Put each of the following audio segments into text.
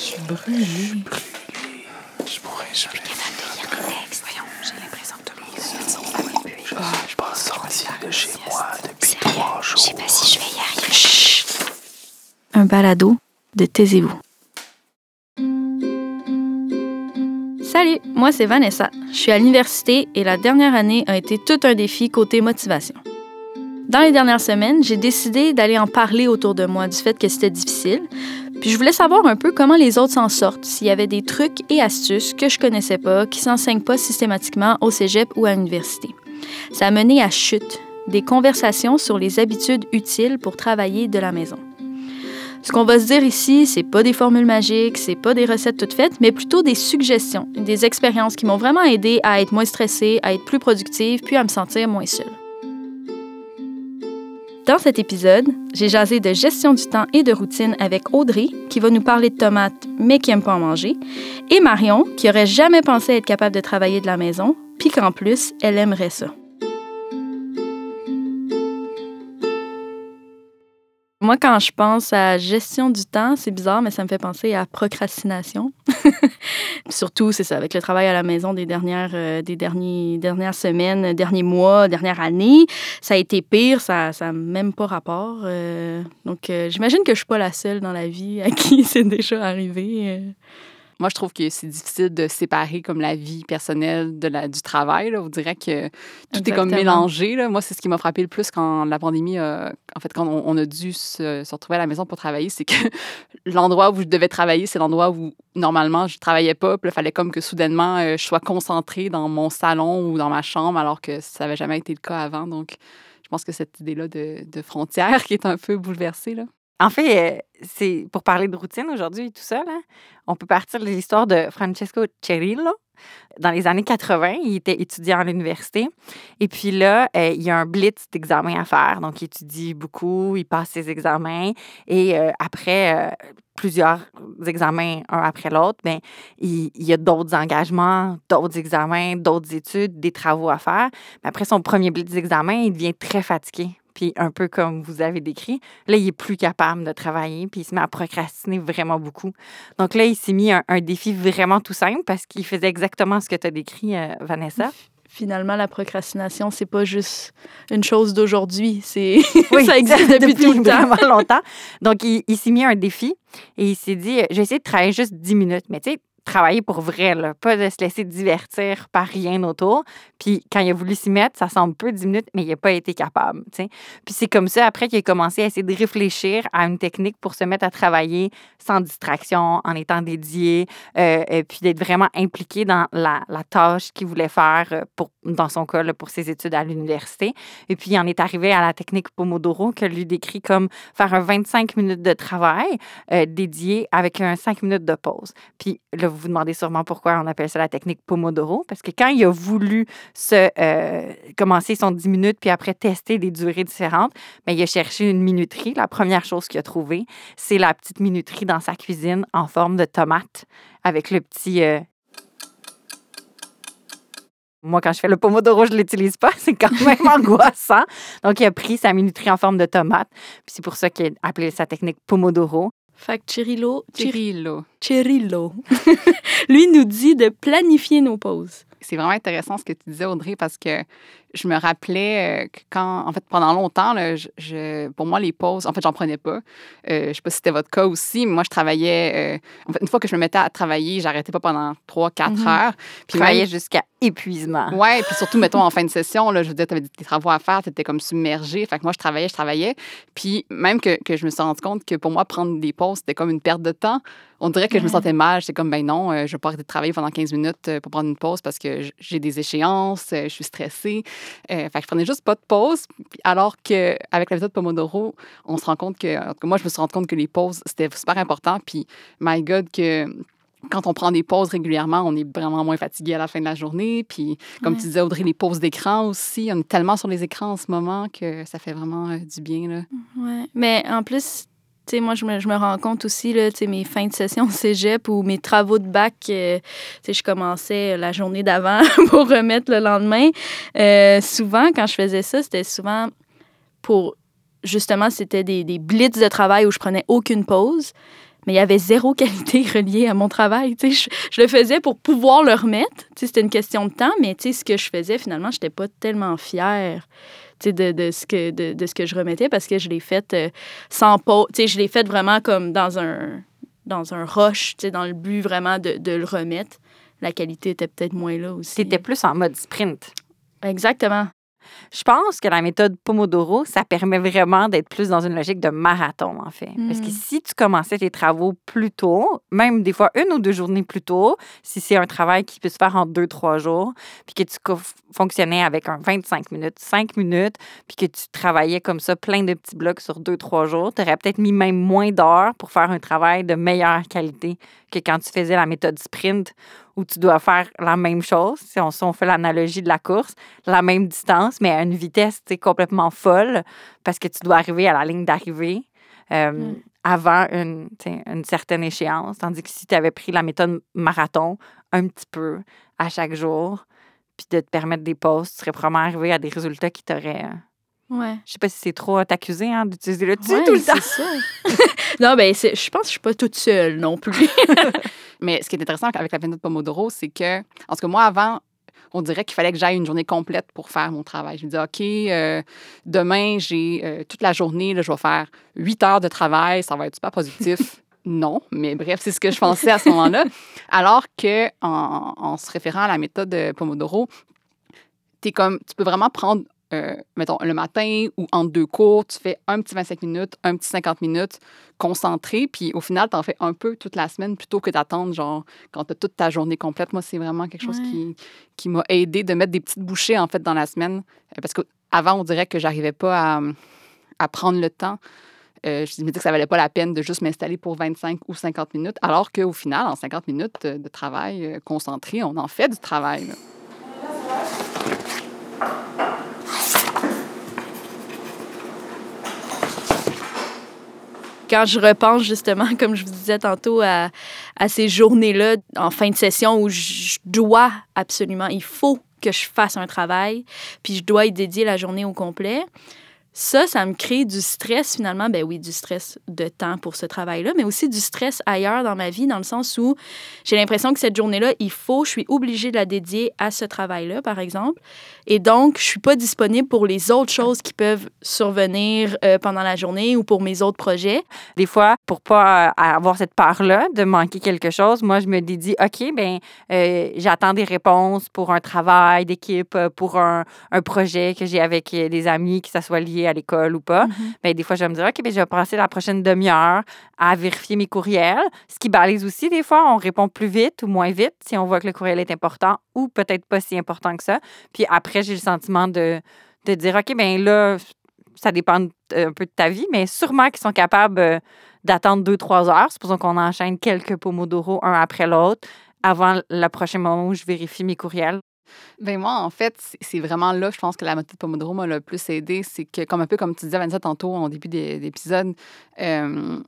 Je suis brûlée. Je pourrais jamais. Voyons, j'ai l'impression que tout le monde sont pas Je suis pas sorti de chez moi depuis trois jours. Je sais pas si je vais y arriver. Un balado de Taisez-vous. Salut, moi c'est Vanessa. Je suis à l'université et la dernière année a été tout un défi côté motivation. Dans les dernières semaines, j'ai décidé d'aller en parler autour de moi du fait que c'était difficile. Puis je voulais savoir un peu comment les autres s'en sortent, s'il y avait des trucs et astuces que je connaissais pas, qui s'enseignent pas systématiquement au cégep ou à l'université. Ça a mené à Chute, des conversations sur les habitudes utiles pour travailler de la maison. Ce qu'on va se dire ici, c'est pas des formules magiques, c'est pas des recettes toutes faites, mais plutôt des suggestions, des expériences qui m'ont vraiment aidé à être moins stressée, à être plus productive, puis à me sentir moins seule. Dans cet épisode, j'ai jasé de gestion du temps et de routine avec Audrey, qui va nous parler de tomates, mais qui aime pas en manger, et Marion, qui aurait jamais pensé être capable de travailler de la maison, puis qu'en plus, elle aimerait ça. Moi, quand je pense à gestion du temps, c'est bizarre, mais ça me fait penser à procrastination. Surtout, c'est ça, avec le travail à la maison des dernières, euh, des derniers, dernières semaines, derniers mois, dernières années, ça a été pire, ça n'a même pas rapport. euh, donc, euh, j'imagine que je suis pas la seule dans la vie à qui c'est déjà arrivé. Moi, je trouve que c'est difficile de séparer comme la vie personnelle de la, du travail. Là. On dirait que tout est comme mélangé. Là. Moi, c'est ce qui m'a frappé le plus quand la pandémie, a- en fait, quand on, on a dû se, se retrouver à la maison pour travailler, c'est que l'endroit où je devais travailler, c'est l'endroit où normalement je travaillais pas. Puis il fallait comme que soudainement euh, je sois concentrée dans mon salon ou dans ma chambre, alors que ça n'avait jamais été le cas avant. Donc, je pense que cette idée-là de, de frontière qui est un peu bouleversée. Là. En fait, euh, c'est pour parler de routine aujourd'hui et tout ça, là, on peut partir de l'histoire de Francesco Cerillo. Dans les années 80, il était étudiant à l'université. Et puis là, euh, il y a un blitz d'examens à faire. Donc, il étudie beaucoup, il passe ses examens. Et euh, après plusieurs examens, un après l'autre, ben, il, il y a d'autres engagements, d'autres examens, d'autres études, des travaux à faire. Mais après son premier blitz d'examen, il devient très fatigué. Puis un peu comme vous avez décrit, là, il est plus capable de travailler, puis il se met à procrastiner vraiment beaucoup. Donc là, il s'est mis un, un défi vraiment tout simple parce qu'il faisait exactement ce que tu as décrit, euh, Vanessa. Finalement, la procrastination, c'est pas juste une chose d'aujourd'hui, c'est Oui, ça existe depuis, tout le temps. vraiment longtemps. Donc, il, il s'est mis un défi et il s'est dit, je vais essayer de travailler juste 10 minutes. Mais tu sais, travailler pour vrai, là, pas de se laisser divertir par rien autour. Puis quand il a voulu s'y mettre, ça semble peu 10 minutes, mais il n'a pas été capable. Puis c'est comme ça, après, qu'il a commencé à essayer de réfléchir à une technique pour se mettre à travailler sans distraction, en étant dédié, euh, et puis d'être vraiment impliqué dans la, tâche qu'il voulait faire, euh, pour, dans son cas, là, pour ses études à l'université. Et puis, il en est arrivé à la technique Pomodoro, que lui décrit comme faire un 25 minutes de travail euh, dédié avec un 5 minutes de pause. Puis là, vous vous demandez sûrement pourquoi on appelle ça la technique Pomodoro, parce que quand il a voulu se, euh, commencer son 10 minutes, puis après tester des durées différentes, mais il a cherché une minuterie. La première chose qu'il a trouvée, c'est la petite minuterie dans sa cuisine en forme de tomate avec le petit... euh, moi, quand je fais le pomodoro, je ne l'utilise pas. C'est quand même angoissant. Donc, il a pris sa minuterie en forme de tomate. Puis c'est pour ça qu'il a appelé sa technique pomodoro. Fait que Cirillo, Cir- Cirillo. Cirillo, lui nous dit de planifier nos pauses. C'est vraiment intéressant ce que tu disais, Audrey, parce que je me rappelais euh, que quand, en fait, pendant longtemps, là, je, je- pour moi, les pauses, en fait, j'en prenais pas. Euh, je sais pas si c'était votre cas aussi, mais moi, je travaillais, euh, en fait, une fois que je me mettais à travailler, j'arrêtais pas pendant trois, quatre Mhm. heures. Puis même- travaillait jusqu'à épuisement. Ouais, puis surtout, mettons, en fin de session, là, je veux dire, tu avais des travaux à faire, tu étais comme submergé. Fait que moi, je travaillais, je travaillais. Puis même que, que je me suis rendu compte que pour moi, prendre des pauses, c'était comme une perte de temps. On dirait que je me Ouais. sentais mal. J'étais comme, ben non, euh, je vais pas arrêter de travailler pendant 15 minutes euh, pour prendre une pause parce que j'ai des échéances, je suis stressée. Euh, fait que je prenais juste pas de pause. Alors qu'avec la méthode Pomodoro, on se rend compte que, en tout cas, moi, je me suis rendu compte que les pauses, c'était super important. Puis, my God, que quand on prend des pauses régulièrement, on est vraiment moins fatigué à la fin de la journée. Puis, comme Ouais. tu disais, Audrey, les pauses d'écran aussi. On est tellement sur les écrans en ce moment que ça fait vraiment euh, du bien. Là. Ouais. Mais en plus, moi, je me, rends compte aussi, mes fins de session au cégep ou mes travaux de bac, euh, je commençais la journée d'avant pour remettre le lendemain. Euh, souvent, quand je faisais ça, c'était souvent pour, justement, c'était des, des blitz de travail où je prenais aucune pause. Mais il y avait zéro qualité reliée à mon travail. Tu sais, je, je le faisais pour pouvoir le remettre. Tu sais, C'était une question de temps, mais tu sais, ce que je faisais, finalement, je n'étais pas tellement fière tu sais, de, de, ce que, de, de ce que je remettais parce que je l'ai fait euh, sans pause. Tu sais, Je l'ai fait vraiment comme dans un, dans un rush, tu sais, dans le but vraiment de, de le remettre. La qualité était peut-être moins là aussi. C'était plus en mode sprint. Exactement. Je pense que la méthode Pomodoro, ça permet vraiment d'être plus dans une logique de marathon, en fait. Parce que Mm. si tu commençais tes travaux plus tôt, même des fois une ou deux journées plus tôt, si c'est un travail qui peut se faire en deux, trois jours, puis que tu fonctionnais avec un 25 minutes, 5 minutes, puis que tu travaillais comme ça, plein de petits blocs sur deux, trois jours, tu aurais peut-être mis même moins d'heures pour faire un travail de meilleure qualité que quand tu faisais la méthode sprint où tu dois faire la même chose. Si on, si on fait l'analogie de la course, la même distance, mais à une vitesse complètement folle parce que tu dois arriver à la ligne d'arrivée euh, Mm. avant une, une certaine échéance. Tandis que si tu avais pris la méthode marathon un petit peu à chaque jour, puis de te permettre des pauses, tu serais probablement arrivé à des résultats qui t'auraient. Ouais. Je sais pas si c'est trop à t'accuser hein, d'utiliser le tu Ouais, tout le temps. ça. non, ben, c'est- je pense que je suis pas toute seule non plus. Mais ce qui est intéressant avec la méthode Pomodoro, c'est que, en tout cas, moi, avant, on dirait qu'il fallait que j'aille une journée complète pour faire mon travail. Je me disais, OK, euh, demain, j'ai euh, toute la journée, là, je vais faire huit heures de travail, ça va être super positif. non, mais bref, c'est ce que je pensais à ce moment-là. Alors que, en, en se référant à la méthode euh, Pomodoro, t'es comme, tu peux vraiment prendre, euh, mettons, le matin ou entre deux cours, tu fais un petit 25 minutes, un petit 50 minutes, concentré, puis au final, tu en fais un peu toute la semaine plutôt que d'attendre, genre, quand tu as toute ta journée complète. Moi, c'est vraiment quelque chose Ouais. qui, qui m'a aidé de mettre des petites bouchées, en fait, dans la semaine. Euh, Parce qu'avant, on dirait que j'arrivais pas à, à prendre le temps. Euh, je me disais que ça valait pas la peine de juste m'installer pour 25 ou 50 minutes, alors qu'au final, en 50 minutes de travail concentré, on en fait du travail. là. Quand je repense justement, comme je vous disais tantôt, à, à ces journées-là en fin de session où je dois absolument, il faut que je fasse un travail, puis je dois y dédier la journée au complet. Ça, ça me crée du stress finalement. Ben oui, du stress de temps pour ce travail-là, mais aussi du stress ailleurs dans ma vie, dans le sens où j'ai l'impression que cette journée-là, il faut, je suis obligée de la dédier à ce travail-là, par exemple. Et donc, je suis pas disponible pour les autres choses qui peuvent survenir euh, pendant la journée ou pour mes autres projets. Des fois, pour pas euh, avoir cette peur-là de manquer quelque chose, moi, je me dis, OK, ben euh, j'attends des réponses pour un travail d'équipe, pour un, un projet que j'ai avec des amis, que ça soit lié à l'école ou pas. Ben, des fois, je vais me dire, OK, ben, je vais passer la prochaine demi-heure à vérifier mes courriels. Ce qui balise aussi, des fois, on répond plus vite ou moins vite si on voit que le courriel est important ou peut-être pas si important que ça. Puis après, j'ai le sentiment de, de dire, OK, ben là, ça dépend euh, un peu de ta vie, mais sûrement qu'ils sont capables euh, d'attendre deux, trois heures. Supposons qu'on enchaîne quelques pomodoro un après l'autre avant le prochain moment où je vérifie mes courriels. Ben moi, en fait, c'est- vraiment là, je pense que la méthode Pomodoro m'a le plus aidé. C'est que, comme un peu comme tu disais, Vanessa, tantôt, en début d'épisode, euh,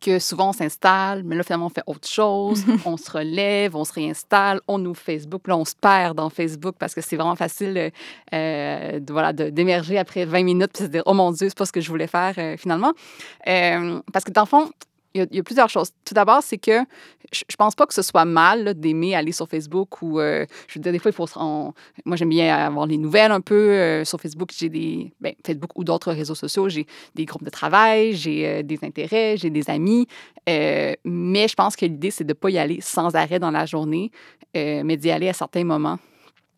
que souvent on s'installe, mais là, finalement, on fait autre chose. on se relève, on se réinstalle, on ouvre Facebook. Là, on se perd dans Facebook parce que c'est vraiment facile euh, de, voilà, d'émerger après 20 minutes puis se dire, oh mon Dieu, c'est pas ce que je voulais faire euh, finalement. Euh, parce que dans le fond, il y, a, plusieurs choses. Tout d'abord, c'est que je, je pense pas que ce soit mal d'aimer aller sur Facebook ou, euh, je veux dire, des fois, il faut moi, j'aime bien avoir les nouvelles un peu. euh, sur Facebook, j'ai des. Ben, Facebook ou d'autres réseaux sociaux, j'ai des groupes de travail, j'ai euh, des intérêts, j'ai des amis. Mais je pense que l'idée, c'est de ne pas y aller sans arrêt dans la journée, mais d'y aller à certains moments.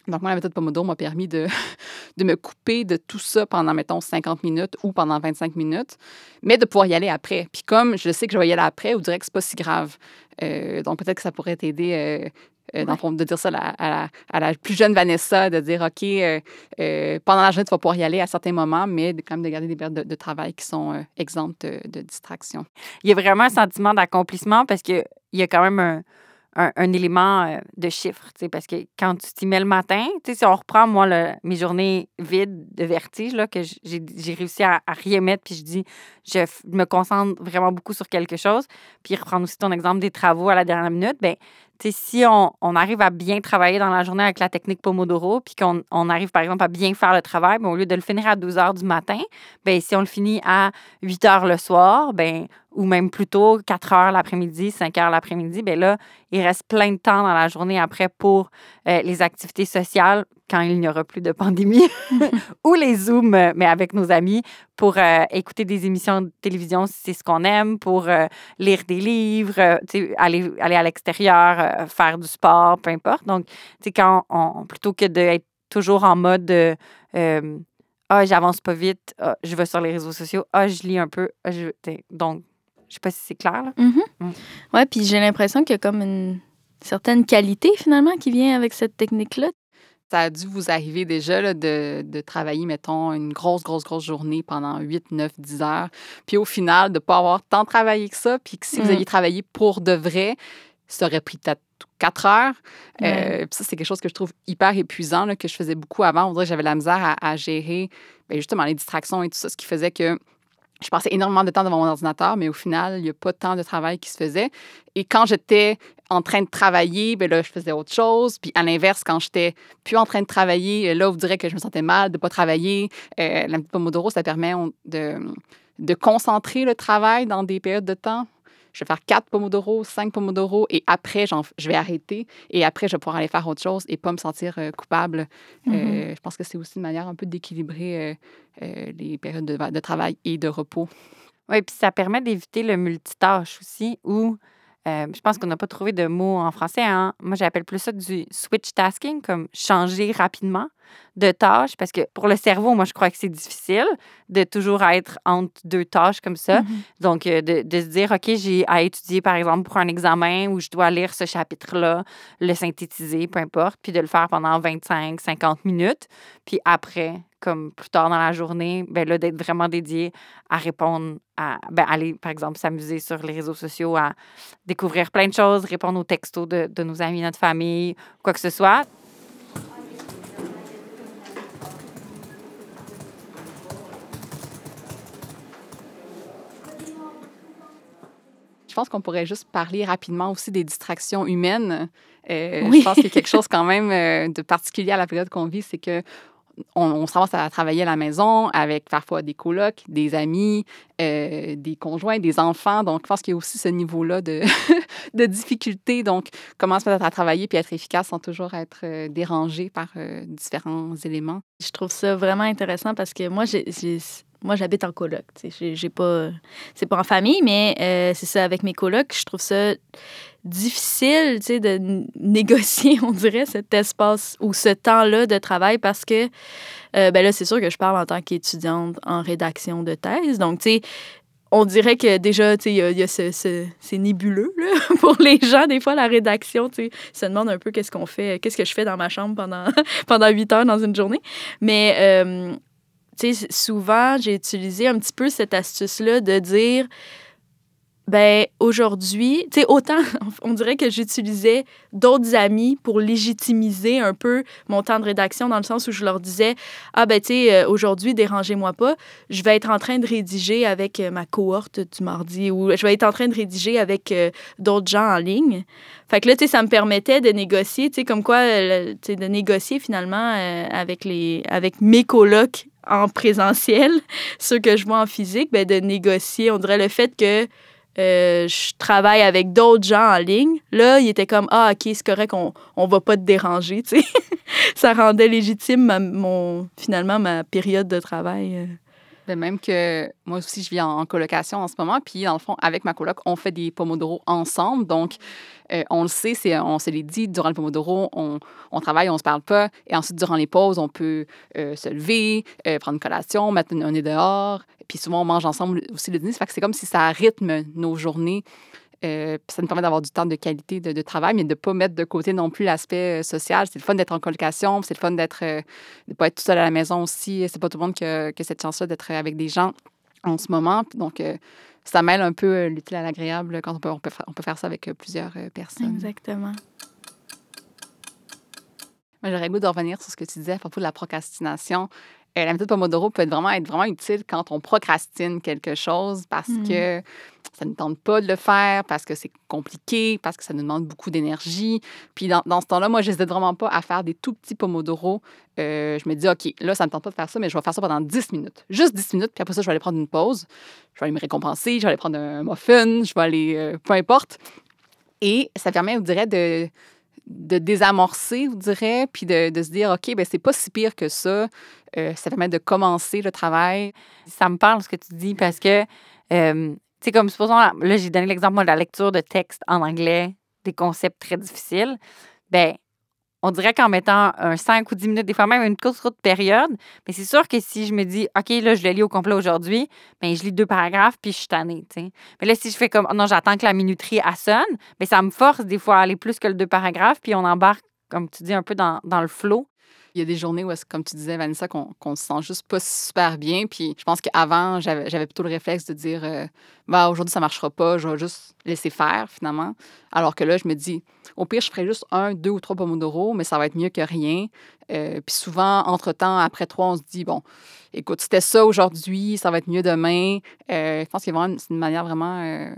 Donc, moi, la méthode Pomodoro m'a permis de, de me couper de tout ça pendant, mettons, 50 minutes ou pendant 25 minutes, mais de pouvoir y aller après. Puis comme je sais que je vais y aller après, on dirait que c'est pas si grave. Euh, donc, peut-être que ça pourrait t'aider, euh, euh, dans le fond, de dire ça à la, à la- à la plus jeune Vanessa, de dire, OK, euh, euh, pendant la journée, tu vas pouvoir y aller à certains moments, mais de, quand même de garder des périodes de, de travail qui sont exemptes de, de distraction. Il y a vraiment un sentiment d'accomplissement parce qu'il y a quand même un, un, un élément euh, de chiffre. Parce que quand tu t'y mets le matin, si on reprend, moi, le- mes journées vides de vertige, là, que j'ai réussi à, à rien mettre, puis je dis, je me concentre vraiment beaucoup sur quelque chose, puis reprendre aussi ton exemple des travaux à la dernière minute, ben si on, arrive à bien travailler dans la journée avec la technique Pomodoro, puis qu'on on arrive, par exemple, à bien faire le travail, ben, au lieu de le finir à 12 heures du matin, ben, si on le finit à 8 heures le soir, ben, ou même plutôt 4 heures l'après-midi, 5 heures l'après-midi, là, il reste plein de temps dans la journée après pour euh, les activités sociales quand il n'y aura plus de pandémie, ou les Zooms, euh, mais avec nos amis, pour euh, écouter des émissions de télévision si c'est ce qu'on aime, pour euh, lire des livres, euh, aller, aller à l'extérieur, faire du sport, peu importe. Donc, quand on, plutôt que d'être toujours en mode de, ah, j'avance pas vite, ah, je vais sur les réseaux sociaux, ah, je lis un peu, ah, je... donc, je sais pas si c'est clair, là. Mhm. Mm. Ouais, puis j'ai l'impression qu'il y a comme une certaine qualité finalement qui vient avec cette technique-là. Ça a dû vous arriver déjà là, de, de travailler, mettons, une grosse, grosse, grosse journée pendant 8, 9, 10 heures. Puis au final, de ne pas avoir tant travaillé que ça. Puis que si vous Mm. aviez travaillé pour de vrai, ça aurait pris peut-être 4 heures. Euh, Ouais. puis ça, c'est quelque chose que je trouve hyper épuisant, là, que je faisais beaucoup avant. On dirait que j'avais la misère à, à gérer ben, justement les distractions et tout ça, ce qui faisait que je passais énormément de temps devant mon ordinateur, mais au final, il n'y a pas tant de travail qui se faisait. Et quand j'étais en train de travailler, ben là, je faisais autre chose. Puis à l'inverse, quand j'étais plus en train de travailler, là, vous direz que je me sentais mal de ne pas travailler. Euh, la méthode Pomodoro, ça permet de, de concentrer le travail dans des périodes de temps. Je vais faire quatre Pomodoro, cinq Pomodoro, et après, je vais arrêter. Et après, je vais pouvoir aller faire autre chose et pas me sentir euh, coupable. Euh, je pense que c'est aussi une manière un peu d'équilibrer euh, euh, les périodes de, de travail et de repos. Oui, puis ça permet d'éviter le multitâche aussi, ou euh, je pense qu'on n'a pas trouvé de mot en français. Hein? Moi, j'appelle plus ça du switch tasking, comme changer rapidement de tâche, parce que pour le cerveau, moi, je crois que c'est difficile de toujours être entre deux tâches comme ça. Mhm. Donc, euh, de, de se dire, OK, j'ai à étudier, par exemple, pour un examen où je dois lire ce chapitre-là, le synthétiser, peu importe, puis de le faire pendant 25, 50 minutes. Puis après, comme plus tard dans la journée, ben là, d'être vraiment dédié à répondre à, ben, aller, par exemple, s'amuser sur les réseaux sociaux, à découvrir plein de choses, répondre aux textos de, de nos amis, notre famille, quoi que ce soit. Je pense qu'on pourrait juste parler rapidement aussi des distractions humaines. Euh, Oui. Je pense qu'il y a quelque chose quand même euh, de particulier à la période qu'on vit, c'est que on, on à travailler à la maison avec parfois des colocs, des amis, euh, des conjoints, des enfants. Donc, je pense qu'il y a aussi ce niveau-là de, de difficulté. Donc, comment se mettre à travailler puis être efficace sans toujours être euh, dérangé par euh, différents éléments. Je trouve ça vraiment intéressant parce que moi, j'ai, j'habite en coloc. pas, c'est pas en famille, mais c'est ça avec mes colocs. Je trouve ça difficile, de négocier, on dirait, cet espace ou ce temps-là de travail parce que, euh, ben là, c'est sûr que je parle en tant qu'étudiante en rédaction de thèse. Donc, tu sais, on dirait que déjà, il y a, y a ce, ce- c'est nébuleux là, pour les gens. Des fois, la rédaction, ils se demandent un peu qu'est-ce qu'on fait, qu'est-ce que je fais dans ma chambre pendant, pendant huit heures dans une journée. Mais, euh, souvent, j'ai utilisé un petit peu cette astuce-là de dire, ben aujourd'hui, tu sais, autant on dirait que j'utilisais d'autres amis pour légitimiser un peu mon temps de rédaction dans le sens où je leur disais ah ben tu sais euh, aujourd'hui dérangez-moi pas, je vais être en train de rédiger avec euh, ma cohorte du mardi ou je vais être en train de rédiger avec euh, d'autres gens en ligne. Fait que là tu sais ça me permettait de négocier, tu sais comme quoi tu sais de négocier finalement avec les avec mes colocs en présentiel, ceux que je vois en physique, ben de négocier, on dirait le fait que euh, je travaille avec d'autres gens en ligne. Là, il était comme Ah, OK, c'est correct, on, on va pas te déranger. ça rendait légitime mon, finalement ma période de travail. Euh. Même que moi aussi, je vis en, colocation en ce moment. Puis, dans le fond, avec ma coloc, on fait des pomodoro ensemble. Donc, euh, on le sait, c'est, on se les dit, durant le pomodoro, on, on travaille, on se parle pas. Et ensuite, durant les pauses, on peut euh, se lever, euh, prendre une collation, mettre un nez dehors. Puis souvent, on mange ensemble aussi le dîner. Ça fait que c'est comme si ça rythme nos journées. Euh, puis ça nous permet d'avoir du temps de qualité de, de travail, mais de ne pas mettre de côté non plus l'aspect euh, social. C'est le fun d'être en colocation, c'est le fun d'être, euh, de pas être tout seul à la maison aussi. C'est pas tout le monde qui a, qui a cette chance-là d'être avec des gens en ce moment. Donc, euh, ça mêle un peu l'utile à l'agréable quand on peut, on, peut faire, on peut faire ça avec plusieurs personnes. Exactement. J'aurais goût de revenir sur ce que tu disais à propos de la procrastination. Euh, la méthode Pomodoro peut être vraiment, être vraiment utile quand on procrastine quelque chose parce Mhm. que ça ne tente pas de le faire, parce que c'est compliqué, parce que ça nous demande beaucoup d'énergie. Puis dans, dans ce temps-là, moi, je n'hésite vraiment pas à faire des tout petits Pomodoro. Euh, je me dis, OK, là, ça ne me tente pas de faire ça, mais je vais faire ça pendant 10 minutes. Juste 10 minutes, puis après ça, je vais aller prendre une pause. Je vais aller me récompenser, je vais aller prendre un muffin, je vais aller, euh, peu importe. Et ça permet, on dirait, de, de désamorcer, vous dirais, puis de, de se dire, OK, ben c'est pas si pire que ça. Euh, ça permet de commencer le travail. Ça me parle ce que tu dis parce que, euh, tu sais, comme supposons, là, j'ai donné l'exemple de la lecture de texte en anglais, des concepts très difficiles. Ben, on dirait qu'en mettant un 5 ou 10 minutes, des fois même une courte, période, mais c'est sûr que si je me dis, OK, là, je le lis au complet aujourd'hui, ben je lis deux paragraphes puis je suis tannée. Mais là, si je fais comme, oh non, j'attends que la minuterie elle sonne, ben ça me force des fois à aller plus que le deux paragraphes puis on embarque, comme tu dis, un peu dans, dans le flow. Il y a des journées où, comme tu disais, Vanessa, qu'on qu'on se sent juste pas super bien. Puis je pense qu'avant, j'avais plutôt le réflexe de dire euh, bah, aujourd'hui, ça marchera pas, je vais juste laisser faire finalement. Alors que là, je me dis au pire, je ferai juste un, deux ou trois Pomodoro, mais ça va être mieux que rien. Euh, puis souvent, entre-temps, après trois, on se dit bon, écoute, c'était ça aujourd'hui, ça va être mieux demain. Euh, je pense une, c'est une manière vraiment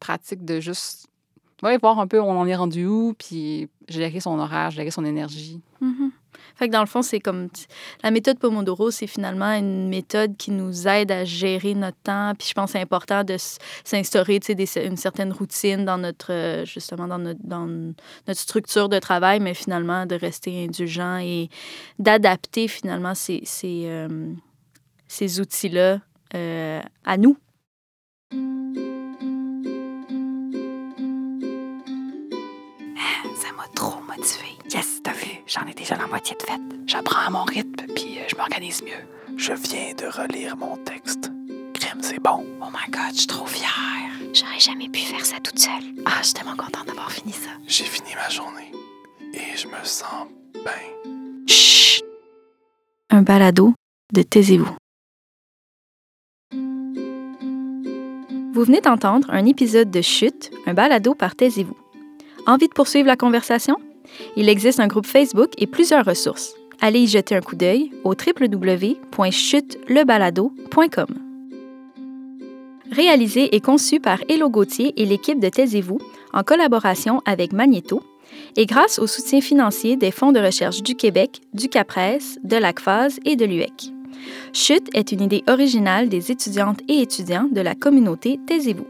pratique de juste voir un peu où on en est rendu où, puis gérer son horaire, gérer son énergie. Mhm. Fait que dans le fond, c'est comme la méthode Pomodoro, c'est finalement une méthode qui nous aide à gérer notre temps. Puis je pense que c'est important de s'instaurer une certaine routine dans notre euh, justement dans notre, dans notre structure de travail, mais finalement de rester indulgent et d'adapter finalement ces, ces, euh, ces outils-là euh, à nous. J'en ai déjà la moitié de faite. J'apprends à mon rythme, puis euh, je m'organise mieux. Je viens de relire mon texte. Crème, c'est bon. Oh my God, je suis trop fière. J'aurais jamais pu faire ça toute seule. Ah, je suis tellement contente d'avoir fini ça. J'ai fini ma journée et je me sens bien. Chut! Un balado de Taisez-vous. Vous venez d'entendre un épisode de Chute, un balado par Taisez-vous. Envie de poursuivre la conversation? Il existe un groupe Facebook et plusieurs ressources. Allez y jeter un coup d'œil au www.chutelebalado.com. Réalisé et conçu par Hello Gauthier et l'équipe de Taisez-vous en collaboration avec Magneto et grâce au soutien financier des fonds de recherche du Québec, du CAPRES, de l'ACFAS et de l'UEC. Chute est une idée originale des étudiantes et étudiants de la communauté Taisez-vous.